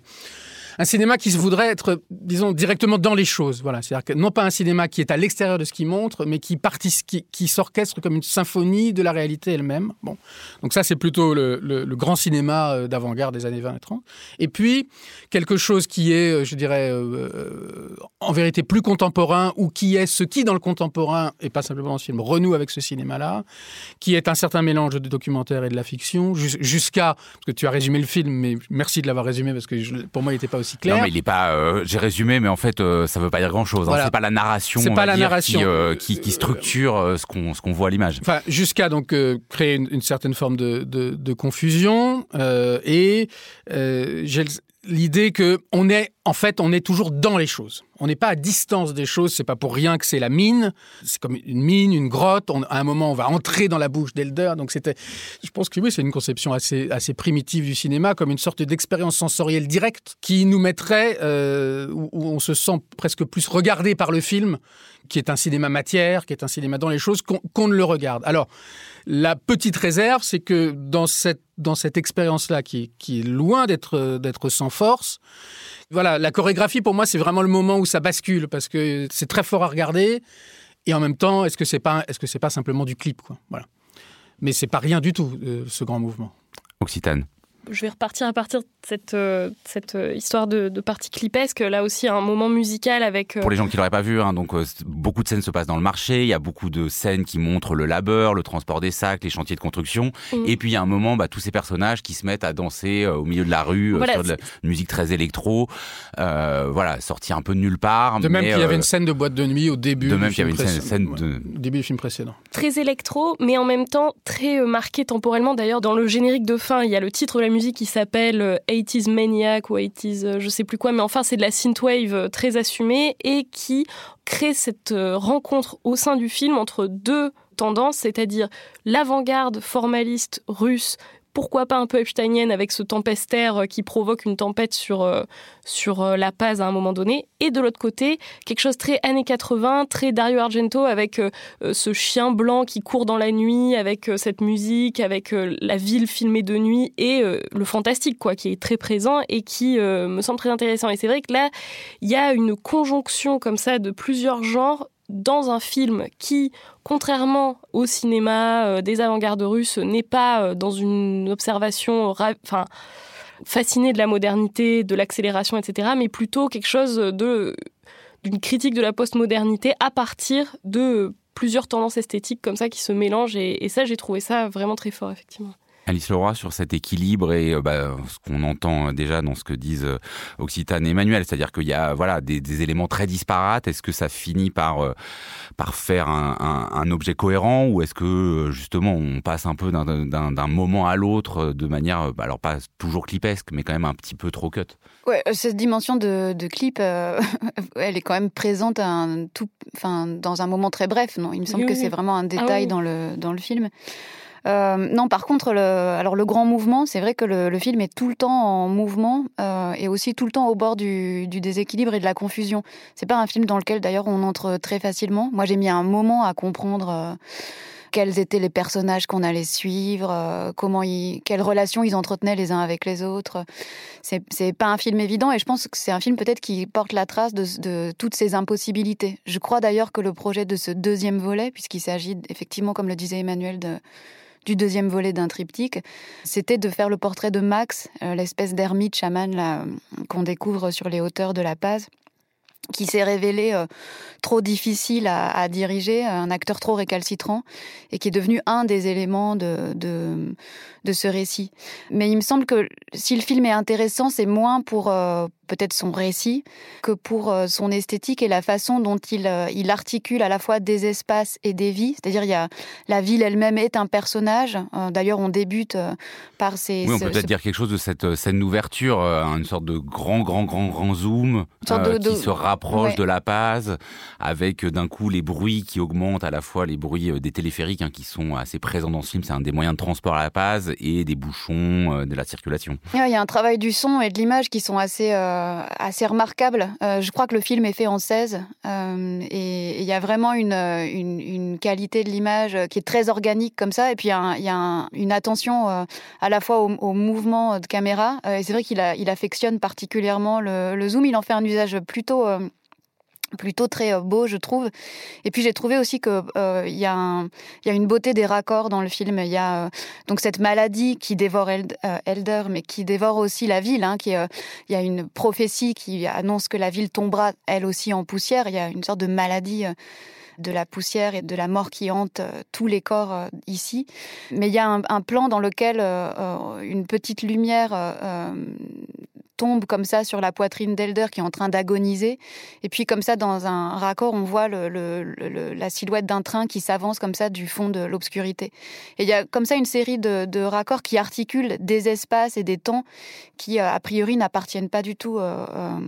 Speaker 2: un cinéma qui voudrait être, disons, directement dans les choses. Voilà, c'est-à-dire que non pas un cinéma qui est à l'extérieur de ce qu'il montre, mais qui, qui, qui s'orchestre comme une symphonie de la réalité elle-même. Bon, donc ça c'est plutôt le, grand cinéma euh, d'avant-garde des années 20 et 30. Et puis quelque chose qui est, euh, je dirais, euh, en vérité plus contemporain ou qui est ce qui dans le contemporain et pas simplement dans ce film renoue avec ce cinéma-là, qui est un certain mélange de documentaire et de la fiction, jusqu'à parce que tu as résumé le film, mais merci de l'avoir résumé parce que pour moi il n'était pas aussi clair.
Speaker 1: Non, mais il est pas. Euh, J'ai résumé, mais en fait, euh, ça veut pas dire grand-chose. Hein. Voilà. C'est pas la narration.
Speaker 2: C'est pas la narration
Speaker 1: qui, euh, qui, qui structure euh, ce qu'on ce qu'on voit à l'image.
Speaker 2: Enfin, jusqu'à donc euh, créer une, une, certaine forme de, de, de confusion et j'ai l'idée que on est en fait on est toujours dans les choses. On n'est pas à distance des choses. C'est pas pour rien que c'est la mine. C'est comme une mine, une grotte. À un moment, on va entrer dans la bouche d'Elder. Donc c'était, je pense que oui, c'est une conception assez assez primitive du cinéma, comme une sorte d'expérience sensorielle directe qui nous mettrait euh, où on se sent presque plus regardé par le film, qui est un cinéma matière, qui est un cinéma dans les choses, qu'on qu ne le regarde. Alors la petite réserve, c'est que dans cette dans cette expérience-là, qui, qui est loin d'être sans force, voilà, la chorégraphie pour moi c'est vraiment le moment où ça bascule parce que c'est très fort à regarder et en même temps est-ce que c'est pas est-ce que c'est pas simplement du clip quoi? Voilà. Mais c'est pas rien du tout euh, ce grand mouvement.
Speaker 1: Occitane
Speaker 3: je vais repartir à partir de cette, euh, cette euh, histoire de, de partie clipesque. Là aussi, un moment musical avec.
Speaker 1: Euh... Pour les gens qui l'auraient pas vu, hein, donc euh, beaucoup de scènes se passent dans le marché. Il y a beaucoup de scènes qui montrent le labeur, le transport des sacs, les chantiers de construction. Mmh. Et puis il y a un moment, bah, tous ces personnages qui se mettent à danser euh, au milieu de la rue voilà, sur de la musique très électro. voilà, sorti un peu de nulle part.
Speaker 2: De même qu'il y avait une scène de boîte de nuit au début.
Speaker 1: De même qu'il y avait une scène, scène de...
Speaker 2: au début du film précédent.
Speaker 3: Très électro, mais en même temps très marqué temporellement. D'ailleurs, dans le générique de fin, il y a le titre de la musique qui s'appelle 80s Maniac ou 80s je sais plus quoi, mais enfin c'est de la synthwave très assumée et qui crée cette rencontre au sein du film entre deux tendances, c'est-à-dire l'avant-garde formaliste russe pourquoi pas un peu Epsteinienne avec ce tempestaire qui provoque une tempête sur, euh, sur euh, la Paz à un moment donné. Et de l'autre côté, quelque chose très années 80, très Dario Argento avec euh, ce chien blanc qui court dans la nuit, avec euh, cette musique, avec euh, la ville filmée de nuit et euh, le fantastique, quoi, qui est très présent et qui euh, me semble très intéressant. Et c'est vrai que là, il y a une conjonction comme ça de plusieurs genres dans un film qui, contrairement au cinéma euh, des avant-gardes russes, n'est pas euh, dans une observation, enfin, fascinée de la modernité, de l'accélération, etc., mais plutôt quelque chose d'une critique de la postmodernité à partir de plusieurs tendances esthétiques comme ça qui se mélangent. Et, et ça, j'ai trouvé ça vraiment très fort, effectivement.
Speaker 1: Alice Leroy sur cet équilibre et euh, bah, ce qu'on entend euh, déjà dans ce que disent euh, Occitane et Emmanuel, c'est-à-dire qu'il y a voilà des, des, éléments très disparates. Est-ce que ça finit par par faire un, un, un objet cohérent ou est-ce que justement on passe un peu d'un moment à l'autre de manière bah, alors pas toujours clipesque mais quand même un petit peu trop cut?
Speaker 5: Ouais, cette dimension de, de clip, euh, elle est quand même présente un tout, enfin dans un moment très bref. Non, il me semble
Speaker 3: Oui,
Speaker 5: que
Speaker 3: oui.
Speaker 5: c'est vraiment un
Speaker 3: Ah
Speaker 5: détail
Speaker 3: oui.
Speaker 5: dans le dans le film. Euh, non, par contre, le, alors le grand mouvement, c'est vrai que le, film est tout le temps en mouvement euh, et aussi tout le temps au bord du, déséquilibre et de la confusion. C'est pas un film dans lequel d'ailleurs on entre très facilement. Moi, j'ai mis un moment à comprendre euh, quels étaient les personnages qu'on allait suivre, comment ils, quelles relations ils entretenaient les uns avec les autres. C'est pas un film évident et je pense que c'est un film peut-être qui porte la trace de toutes ces impossibilités. Je crois d'ailleurs que le projet de ce deuxième volet, puisqu'il s'agit effectivement, comme le disait Emmanuel, de, du deuxième volet d'un triptyque, c'était de faire le portrait de Max, euh, l'espèce d'ermite chaman qu'on découvre sur les hauteurs de La Paz qui s'est révélé euh, trop difficile à, à diriger, un acteur trop récalcitrant, et qui est devenu un des éléments de, de, de ce récit. Mais il me semble que si le film est intéressant, c'est moins pour euh, peut-être son récit que pour euh, son esthétique et la façon dont il, euh, il articule à la fois des espaces et des vies. C'est-à-dire, il y a la ville elle-même est un personnage. Euh, D'ailleurs, on débute par ces.
Speaker 1: Oui, on peut peut-être
Speaker 5: ce-
Speaker 1: dire quelque chose de cette scène d'ouverture, une sorte de grand, grand, grand, grand zoom
Speaker 5: sorte de- de-
Speaker 1: qui se rapproche
Speaker 5: ouais.
Speaker 1: de la Paz, avec d'un coup les bruits qui augmentent, à la fois les bruits des téléphériques hein, qui sont assez présents dans ce film, c'est un des moyens de transport à la Paz, et des bouchons, euh, de la circulation.
Speaker 5: Ouais, Il y a un travail du son et de l'image qui sont assez, euh, assez remarquables. Euh, je crois que le film est fait en 16 euh, et il y a vraiment une, euh, qualité de l'image qui est très organique comme ça. Et puis il y a, une attention euh, à la fois au, mouvement de caméra. Euh, et c'est vrai qu'il affectionne particulièrement le zoom. Il en fait un usage plutôt... euh, plutôt très euh, beau je trouve et puis j'ai trouvé aussi que euh, il y a un, il y a une beauté des raccords dans le film il y a euh, donc cette maladie qui dévore Eld- euh, Elder, mais qui dévore aussi la ville. Hein, euh, il y a une prophétie qui annonce que la ville tombera elle aussi en poussière. Il y a une sorte de maladie euh, de la poussière et de la mort qui hante euh, tous les corps euh, ici. Mais il y a un, plan dans lequel euh, euh, une petite lumière euh, euh, tombe comme ça sur la poitrine d'Elder qui est en train d'agoniser. Et puis comme ça, dans un raccord, on voit la silhouette d'un train qui s'avance comme ça du fond de l'obscurité. Et il y a comme ça une série de, raccords qui articulent des espaces et des temps qui, euh, a priori, n'appartiennent pas du tout euh, euh,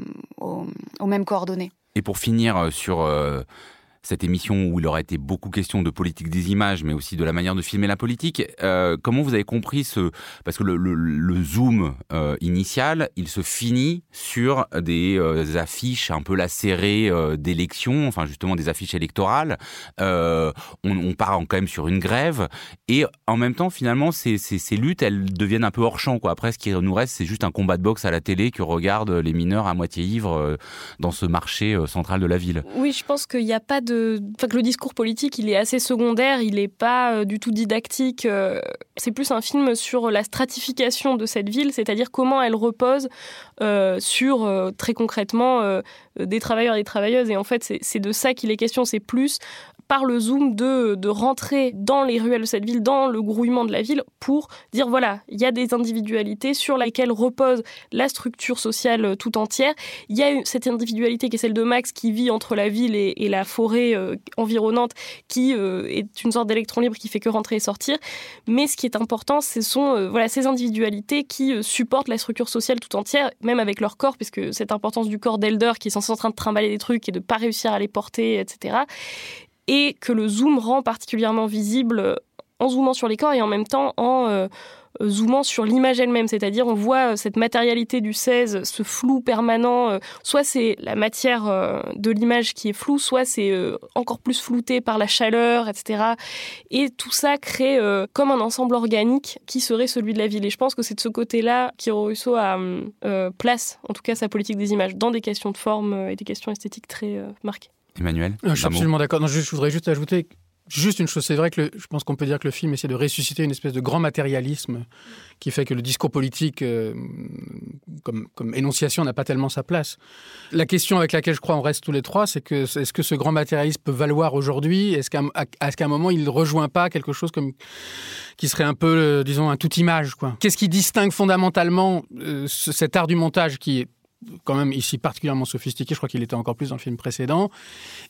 Speaker 5: aux, mêmes coordonnées.
Speaker 1: Et pour finir sur cette émission où il aurait été beaucoup question de politique des images, mais aussi de la manière de filmer la politique, euh, comment vous avez compris ce... Parce que le, zoom euh, initial, il se finit sur des euh, affiches un peu lacérées d'élections, enfin justement des affiches électorales. On, part quand même sur une grève. Et en même temps, finalement, ces, luttes, elles deviennent un peu hors champ. Après, ce qui nous reste, c'est juste un combat de boxe à la télé que regardent les mineurs à moitié ivres dans ce marché central de la ville.
Speaker 3: Oui, je pense qu'il n'y a pas de. Enfin, que le discours politique, il est assez secondaire, il n'est pas euh, du tout didactique. euh, C'est plus un film sur la stratification de cette ville, c'est-à-dire comment elle repose euh, sur, très concrètement, des travailleurs et des travailleuses. Et en fait, c'est de ça qu'il est question. C'est plus par le zoom de, de rentrer dans les ruelles de cette ville, dans le grouillement de la ville, pour dire voilà, il y a des individualités sur lesquelles repose la structure sociale euh, tout entière. Il y a cette individualité qui est celle de Max qui vit entre la ville et, la forêt euh, environnante, qui euh, est une sorte d'électron libre qui fait que rentrer et sortir. Mais ce qui est important, ce sont voilà, ces individualités qui supportent la structure sociale tout entière, même avec leur corps, puisque cette importance du corps d'Elder qui est censé en train de trimballer des trucs et de pas réussir à les porter, etc. Et que le zoom rend particulièrement visible en zoomant sur les corps et en même temps en euh, zoomant sur l'image elle-même, c'est-à-dire on voit euh, cette matérialité du 16, ce flou permanent, euh, soit c'est la matière de l'image qui est floue, soit c'est encore plus flouté par la chaleur, etc. Et tout ça crée comme un ensemble organique qui serait celui de la ville. Et je pense que c'est de ce côté-là qu'Hiro Rousseau a place, en tout cas sa politique des images, dans des questions de forme et des questions esthétiques très marquées.
Speaker 1: Emmanuel
Speaker 2: Euh, Je suis absolument d'accord. Non, je voudrais juste ajouter juste une chose. C'est vrai que le- je pense qu'on peut dire que le film essaie de ressusciter une espèce de grand matérialisme qui fait que le discours politique euh, comme, comme énonciation n'a pas tellement sa place. La question avec laquelle je crois on reste tous les trois, c'est que est-ce que ce grand matérialisme peut valoir aujourd'hui? Est-ce qu'à est un moment il ne rejoint pas quelque chose comme qui serait un peu, euh, disons, un tout image Qu'est-ce qui distingue fondamentalement euh, cet art du montage qui est quand même ici particulièrement sophistiqué, je crois qu'il était encore plus dans le film précédent,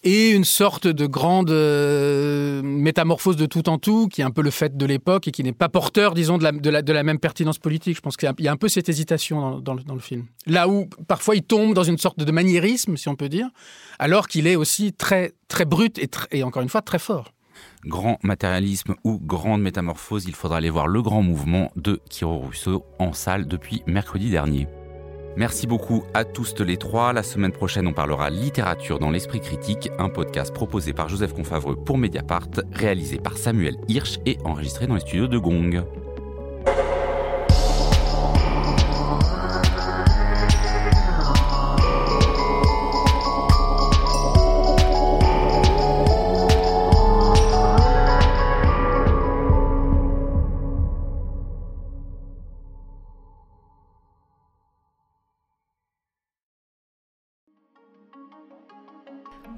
Speaker 2: et une sorte de grande euh, métamorphose de tout en tout, qui est un peu le fait de l'époque et qui n'est pas porteur, disons, de la, de, la, même pertinence politique. Je pense qu'il y a un peu cette hésitation dans, le, film. Là où parfois il tombe dans une sorte de maniérisme, si on peut dire, alors qu'il est aussi très, très brut et, et encore une fois très fort
Speaker 1: grand matérialisme ou grande métamorphose, il faudra aller voir le grand mouvement de Kiro Rousseau en salle depuis mercredi dernier. Merci beaucoup à tous les trois. La semaine prochaine, on parlera littérature dans l'esprit critique, un podcast proposé par Joseph Confavreux pour Mediapart, réalisé par Samuel Hirsch et enregistré dans les studios de Gong.